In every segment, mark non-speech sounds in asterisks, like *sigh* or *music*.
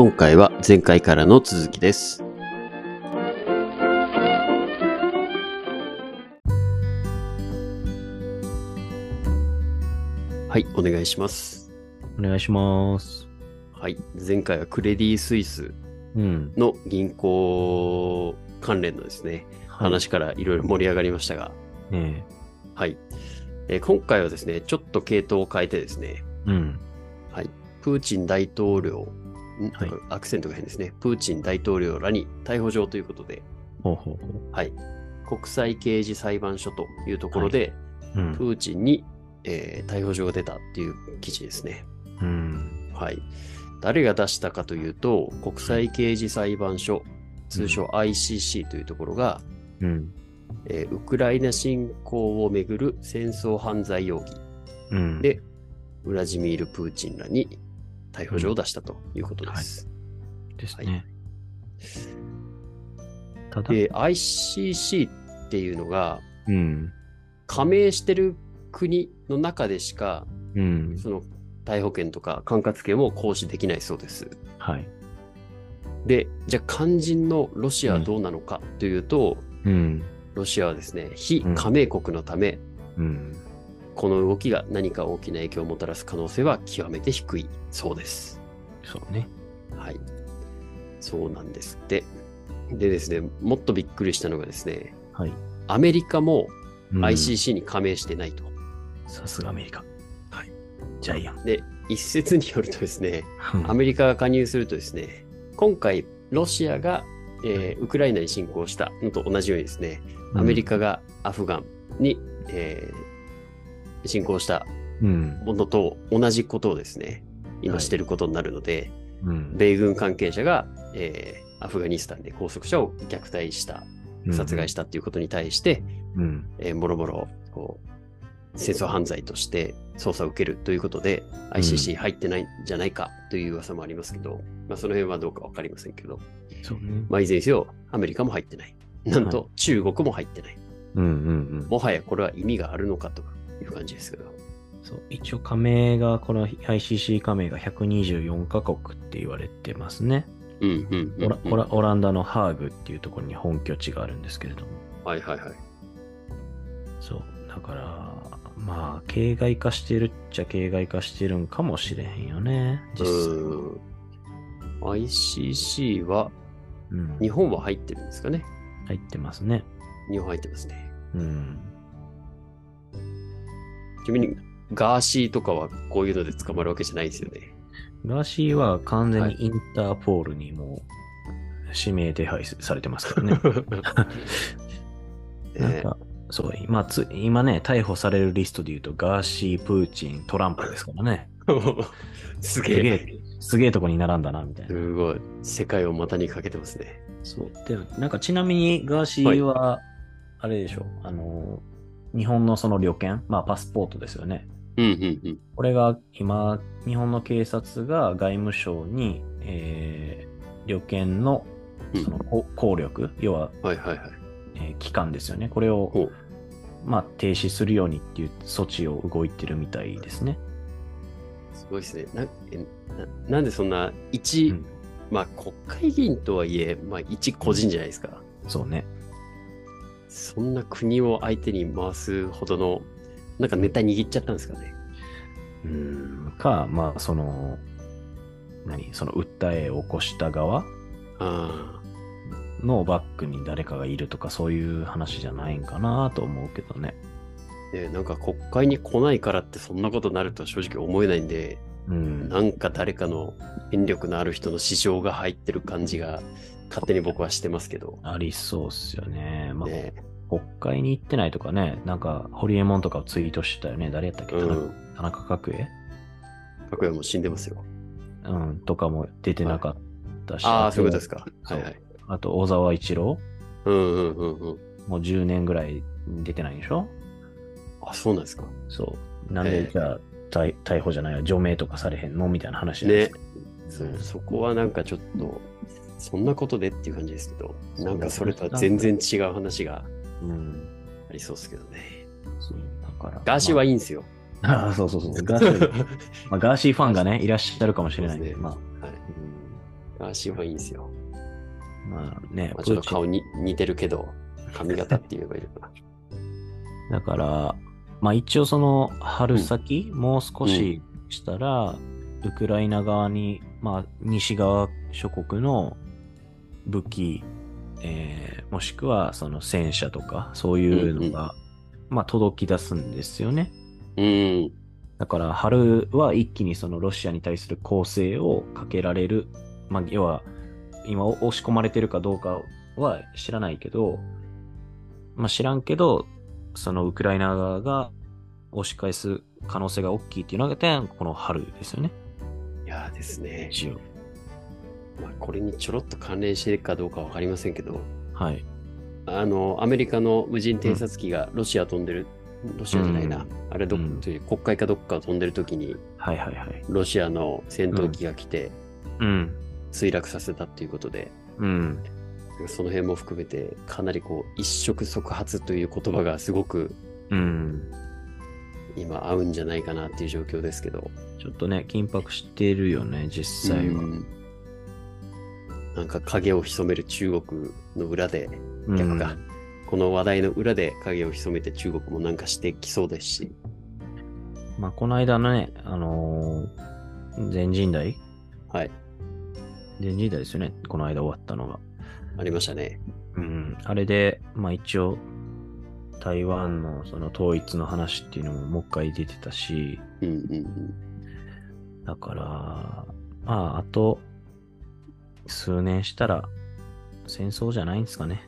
今回は前回からの続きです。はい、お願いします。お願いします。はい、前回はクレディ・スイスうん。の銀行関連のですね、話からいろいろ盛り上がりましたが、ねはい、えー今回はですね、ちょっと系統を変えてですね、え。うん。はい、プーチン大統領、んはいアクセントが変ですね、プーチン大統領らに逮捕状ということで、ほうほうほはい、国際刑事裁判所というところで、う。うん。プーチンに、えー逮捕状が出たっていう記事ですね。うん。はい。誰が出したかというと、国際刑事裁判所、通称 ICC というところが、うん。えーウクライナ侵攻をめぐる戦争犯罪容疑うん。で、ウラジミール・プーチンらに逮捕状を出したということです。ですね。ただ、で、ICC っていうのが、うん。加盟してる国の中でしか、うん。その逮捕権とか管轄権を行使できないそうです。はい。で、じゃあ肝心のロシアはどうなのかというと、うん。ロシアはですね、非加盟国のため、うん。この動きが何か大きな影響をもたらす可能性は極めて低いそうです。そうね。はい。そうなんですって。でですね、もっとびっくりしたのがですね、はい。アメリカもうん ICC に加盟してないと。さすがアメリカ。はい。ジャイアン。で、一説によるとですね、アメリカが加入するとですね、今回ロシアが、えーウクライナに侵攻したのと同じようにですね、アメリカがアフガンに、えー侵攻したうん。ものと同じことをですね、今はいしてることになるので、うん。米軍関係者が、えーアフガニスタンで拘束者を虐待した、殺害したっていうことに対して、うん。えーもろもろ、こう、戦争犯罪として捜査を受けるということで、ICC 入ってないんじゃないかという噂もありますけど、まあその辺はどうかわかりませんけど、そうね。まあいずれにせよ、アメリカも入ってない。なんと中国も入ってない。うんうんうん。もはやこれは意味があるのかという感じですけど。そう。一応加盟が、この ICC 加盟が124カ国って言われてますね。うんうんうん、オラオラオランダのハーグっていうところに本拠地があるんですけれども。はいはいはい。そう。だから、まあ、形骸化してるっちゃ形骸化してるんかもしれへんよね。実際 ICC は、うん。日本は入ってるんですかね。入ってますね。日本入ってますね。うん。ちなみに、ガーシーとかはこういうので捕まるわけじゃないですよね。ガーシーは完全はにインターポールにもう指名手配されてますからね。*laughs* なんねか、そう、今つ、今ね、逮捕されるリストで言うと、ガーシー、プーチン、トランプですからね。*laughs* すげえ。すげえ、とこに並んだな、みたいな。すごい。世界を股にかけてますね。そう。で、なんかちなみにガーシーは、あれでしょ、あの、日本のその旅券、まあパスポートですよね。うんうんうん。これが今、日本の警察が外務省に、えー、旅券のうんそのこ効力、要は、はいはいはい。えー期間ですよね。これをまあ、停止するようにっていう措置を動いてるみたいですね。すごいですね。なえななんでそんな一、うんまあ国会議員とはいえ、まあ一個人じゃないですか。そうね。そんな国を相手に回すほどの、なんかネタ握っちゃったんですかね。うん。か、まあ、その、何その訴えを起こした側あのバックに誰かがいるとかそういう話じゃないんかなと思うけどね。あ。ねなんか国会に来ないからってそんなことになるとは正直思えないんで、うん。なんか誰かの権力のある人の市場が入ってる感じが勝手に僕はしてますけど。ありそうっすよね。まあ、ね国会に行ってないとかね、なんか、ホリエモンとかをツイートしてたよね。誰やったっけ、田中うん。田中角栄？拓也も死んでますよ。うん、とかも出てなかったし。ああ、とそういうことですか。はいはい。あと、小沢一郎？うんうんうんうん。もう10年ぐらい出てないでしょ？あ、そうなんですか。そう。なんええで、じゃあ、逮逮捕じゃないよ、除名とかされへんのみたいな話ねですそうそこはなんかちょっと、そんなことでっていう感じですけど、なんかそれとは全然違う話がうん。ありそうですけどね。だから。ガーシーはいいんですよ。まあ、あ *laughs* そうそうそう。ガーシー、*laughs* まあ、ガーシーファンがね、いらっしゃるかもしれないんで、まあ、はい。うんガーシーはいいんですよ。まあね、まあ、ちょっと顔に似てるけど、髪型って言えばいいのかな。だから、まあ一応その春先、もう少ししたら、ウクライナ側に、まあ西側諸国の武器、えーもしくはその戦車とか、そういうのが、まあ届き出すんですよね。うん。だから春は一気にそのロシアに対する攻勢をかけられる。まあ要は、今押し込まれてるかどうかは知らないけど、まあ知らんけど、そのウクライナ側が押し返す可能性が大きいっていうのが、この春ですよね。いやーですね。一応。まあ、これにちょろっと関連してるかどうかわかりませんけど、はい。あの、アメリカの無人偵察機がロシア飛んでる、ロシアじゃないな、うんあれどっうんという国会かどっかを飛んでる時に、はいはいはい。ロシアの戦闘機が来てうん。墜落させたっていうことで、うん。その辺も含めて、かなりこう、一触即発という言葉がすごくうん。今合うんじゃないかなっていう状況ですけど、ちょっとね、緊迫してるよね、実際は。うんなんか影を潜める中国の裏で、うん逆か、この話題の裏で影を潜めて中国もなんかしてきそうですし、まあ、この間のね、あのー全人代はい、全人代ですよね。この間終わったのが。ありましたね。うん。あれで、まあ一応、台湾のその統一の話っていうのももう一回出てたし、うんうんうん。だから、まあ、あと、数年したら、戦争じゃないんですかね。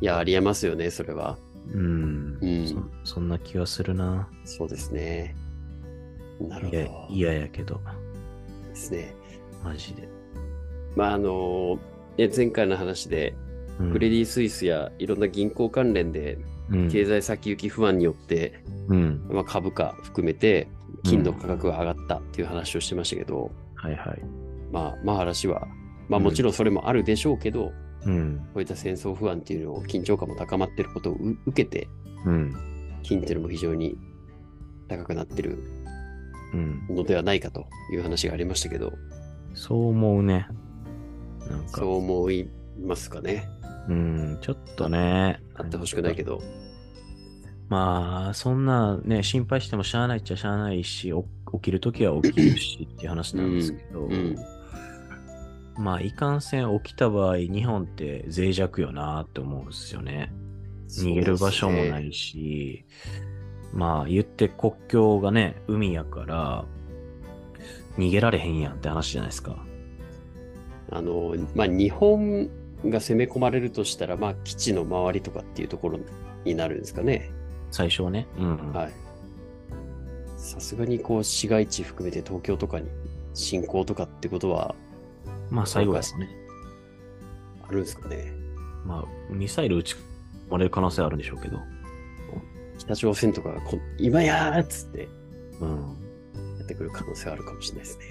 いや、ありえますよね、それは。うん。うんそそんな気はするな。そうですね。なるほど。いや、嫌やけど、ですね。マジで。まあ、あの、ね前回の話で、うんクレディ・スイスやいろんな銀行関連で、うん経済先行き不安によって、うん。まあ、株価含めて、金の価格が上がったっていう話をしてましたけど、はいはい。まあ、まあ話は、まあうんもちろんそれもあるでしょうけど、うん。こういった戦争不安っていうのを緊張感も高まってることをう受けて、うん。金っていうのも非常に高くなってるうん。のではないかという話がありましたけど、そう思うね。なんか、そう思いますかね。うん、ちょっとね。あってほしくないけど。まあ、そんなね、心配してもしゃあないっちゃしゃあないし、お起きるときは起きるしっていう話なんですけど、うん。まあ、いかんせん起きた場合、日本って脆弱よなって思うんですよね。逃げる場所もないし、まあ、言って国境がね、海やから、逃げられへんやんって話じゃないですか。あの、まあ、日本が攻め込まれるとしたら、まあ、基地の周りとかっていうところになるんですかね。最初はね。うん。はい。さすがにこう、市街地含めて東京とかに侵攻とかってことはまあ、最後ですね。あるんですかね。まあ、ミサイル撃ち込まれる可能性はあるんでしょうけど。北朝鮮とかがこ今やーっつってうん。やってくる可能性はあるかもしれないですね。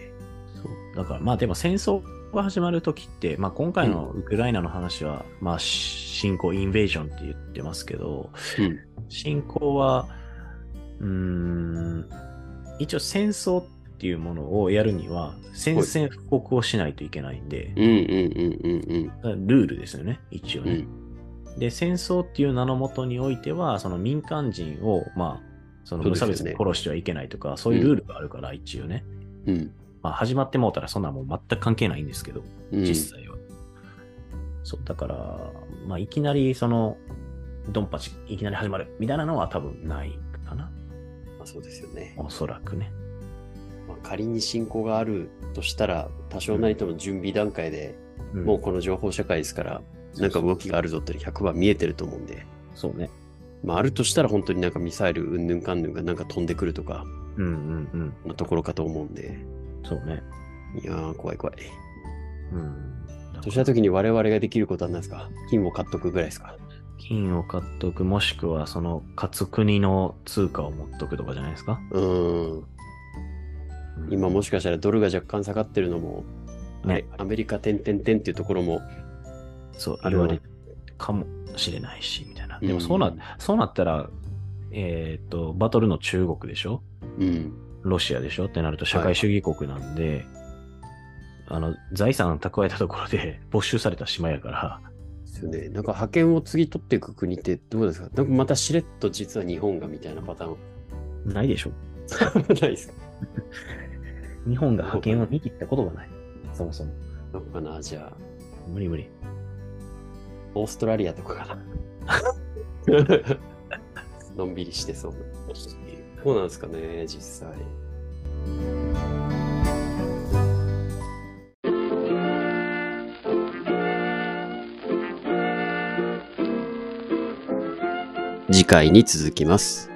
そう。だから、まあでも戦争が始まるときって、まあ今回のウクライナの話は、まあ侵攻、インベージョンって言ってますけど、うん。侵攻は、うーん、一応戦争っていうものをやるには、宣戦布告をしないといけないんで、うんうんうんうんルールですよね、一応うん。うね。ん。で、戦争っていう名のもとにおいては、その民間人を、まあ、その無差別に殺してはいけないとか、そういうルールがあるから、一応ね。うん。まあ、始まってもうたら、そんなもん全く関係ないんですけど、うん。実際は。そう、だから、まあ、いきなり、その、ドンパチ、いきなり始まる、みたいなのは多分ないかな。まあ、そうですよね。おそらくね。まあ、仮に侵攻があるとしたら、多少なりとも準備段階で、うんもうこの情報社会ですから、なんか動きがあるぞって100番見えてると思うんで、そうね。まあ、あるとしたら本当になんかミサイルうんぬんかんぬんがなんか飛んでくるとかうんうんうん。のところかと思うんで、そうね。いやー、怖い怖い。うん。そうした時に我々ができることは何ですか？金を買っとくぐらいですか？金を買っとく、もしくは、その、勝つ国の通貨を持っとくとかじゃないですか？うーん。うん今もしかしたらドルが若干下がってるのも、ね、アメリカ点々点っていうところも、そう、あれは言われるかもしれないし、みたいな。うんでも、そうな、そうなったら、えっ、と、バトルの中国でしょ？うん。ロシアでしょ？ってなると社会主義国なんで、あの、財産蓄えたところで *laughs* 没収された島やから、ですよね。なんか覇権を次取っていく国ってどうですか？なんかまたしれっと実は日本がみたいなパターンないでしょ。*laughs* ないですか？*laughs* 日本が覇権を握ったことがない。そもそも。どうかなじゃあ、無理無理。オーストラリアとかかな。のんびりしてそうな。そうなんですかね、実際。次回に続きます。